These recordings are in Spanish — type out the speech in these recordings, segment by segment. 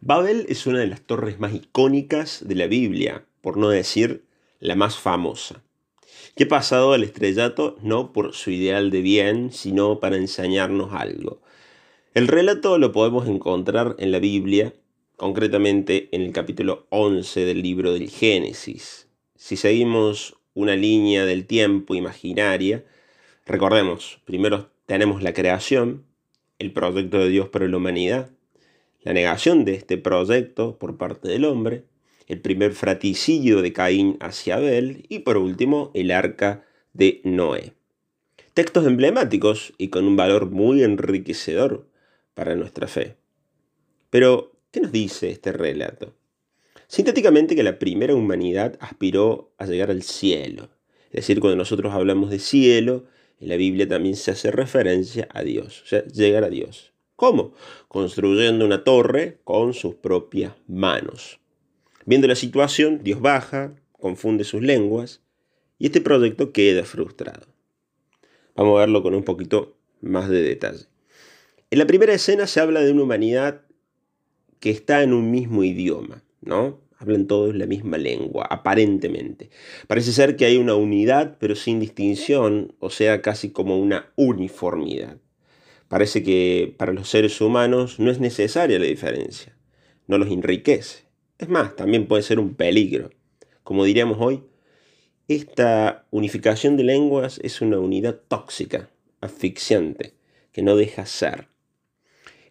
Babel es una de las torres más icónicas de la Biblia, por no decir la más famosa, que ha pasado al estrellato no por su ideal de bien, sino para enseñarnos algo. El relato lo podemos encontrar en la Biblia, concretamente en el capítulo 11 del libro del Génesis. Si seguimos una línea del tiempo imaginaria, recordemos, primero tenemos la creación, el proyecto de Dios para la humanidad, la negación de este proyecto por parte del hombre, el primer fratricidio de Caín hacia Abel y por último el arca de Noé. Textos emblemáticos y con un valor muy enriquecedor para nuestra fe. Pero, ¿qué nos dice este relato? Sintéticamente que la primera humanidad aspiró a llegar al cielo. Es decir, cuando nosotros hablamos de cielo, en la Biblia también se hace referencia a Dios, o sea, llegar a Dios. ¿Cómo? Construyendo una torre con sus propias manos. Viendo la situación, Dios baja, confunde sus lenguas y este proyecto queda frustrado. Vamos a verlo con un poquito más de detalle. En la primera escena se habla de una humanidad que está en un mismo idioma, ¿no? Hablan todos la misma lengua, aparentemente. Parece ser que hay una unidad, pero sin distinción, o sea, casi como una uniformidad. Parece que para los seres humanos no es necesaria la diferencia, no los enriquece. Es más, también puede ser un peligro. Como diríamos hoy, esta unificación de lenguas es una unidad tóxica, asfixiante, que no deja ser.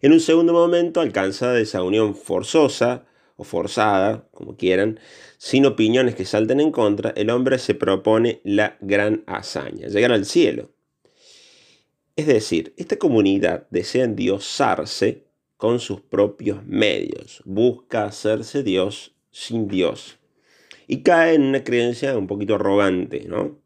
En un segundo momento, alcanza esa unión forzosa o forzada, como quieran, sin opiniones que salten en contra, el hombre se propone la gran hazaña, llegar al cielo. Es decir, esta comunidad desea endiosarse con sus propios medios, busca hacerse Dios sin Dios y cae en una creencia un poquito arrogante, ¿no?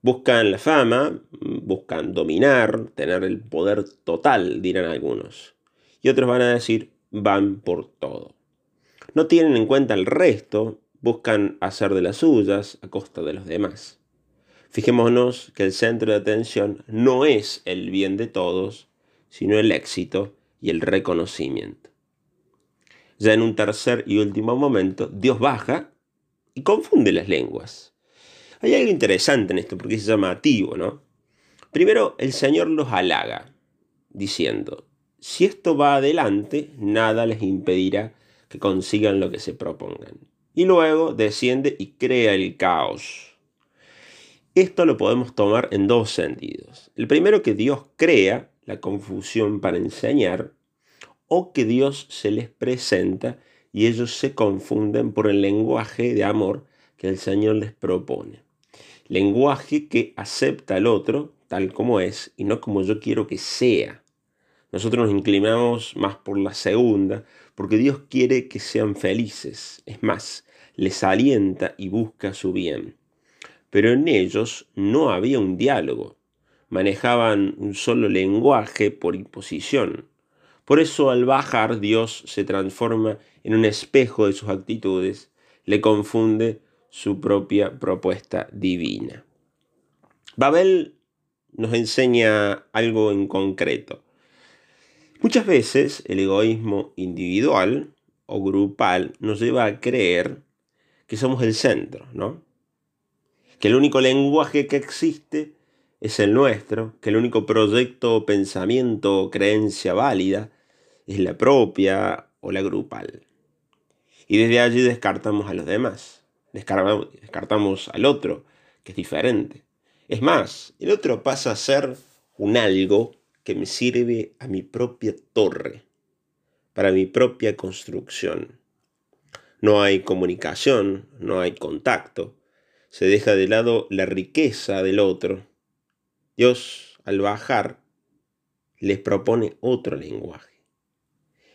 Buscan la fama, buscan dominar, tener el poder total, dirán algunos. Y otros van a decir, van por todo. No tienen en cuenta el resto, buscan hacer de las suyas a costa de los demás. Fijémonos que el centro de atención no es el bien de todos, sino el éxito y el reconocimiento. Ya en un tercer y último momento, Dios baja y confunde las lenguas. Hay algo interesante en esto porque es llamativo, ¿no? Primero, el Señor los halaga, diciendo, si esto va adelante, nada les impedirá que consigan lo que se propongan. Y luego desciende y crea el caos esto lo podemos tomar en dos sentidos. El primero que Dios crea la confusión para enseñar o que Dios se les presenta y ellos se confunden por el lenguaje de amor que el Señor les propone. Lenguaje que acepta al otro tal como es y no como yo quiero que sea. Nosotros nos inclinamos más por la segunda porque Dios quiere que sean felices. Es más, les alienta y busca su bien pero en ellos no había un diálogo. Manejaban un solo lenguaje por imposición. Por eso al bajar Dios se transforma en un espejo de sus actitudes, le confunde su propia propuesta divina. Babel nos enseña algo en concreto. Muchas veces el egoísmo individual o grupal nos lleva a creer que somos el centro, ¿no? Que el único lenguaje que existe es el nuestro, que el único proyecto, pensamiento o creencia válida es la propia o la grupal. Y desde allí descartamos a los demás, descartamos al otro, que es diferente. Es más, el otro pasa a ser un algo que me sirve a mi propia torre, para mi propia construcción. No hay comunicación, no hay contacto, se deja de lado la riqueza del otro. Dios, al bajar, les propone otro lenguaje,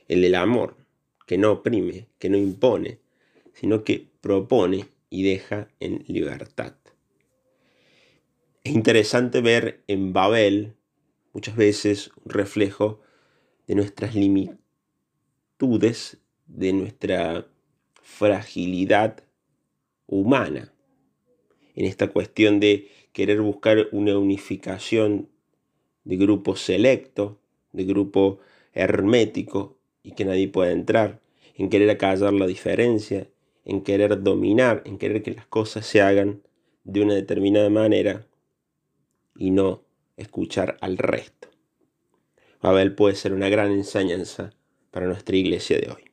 el del amor, que no oprime, que no impone, sino que propone y deja en libertad. Es interesante ver en Babel muchas veces un reflejo de nuestras limitudes, de nuestra fragilidad humana en esta cuestión de querer buscar una unificación de grupo selecto, de grupo hermético y que nadie pueda entrar. en querer acallar la diferencia, en querer dominar, en querer que las cosas se hagan de una determinada manera y no escuchar al resto. Babel puede ser una gran enseñanza para nuestra iglesia de hoy.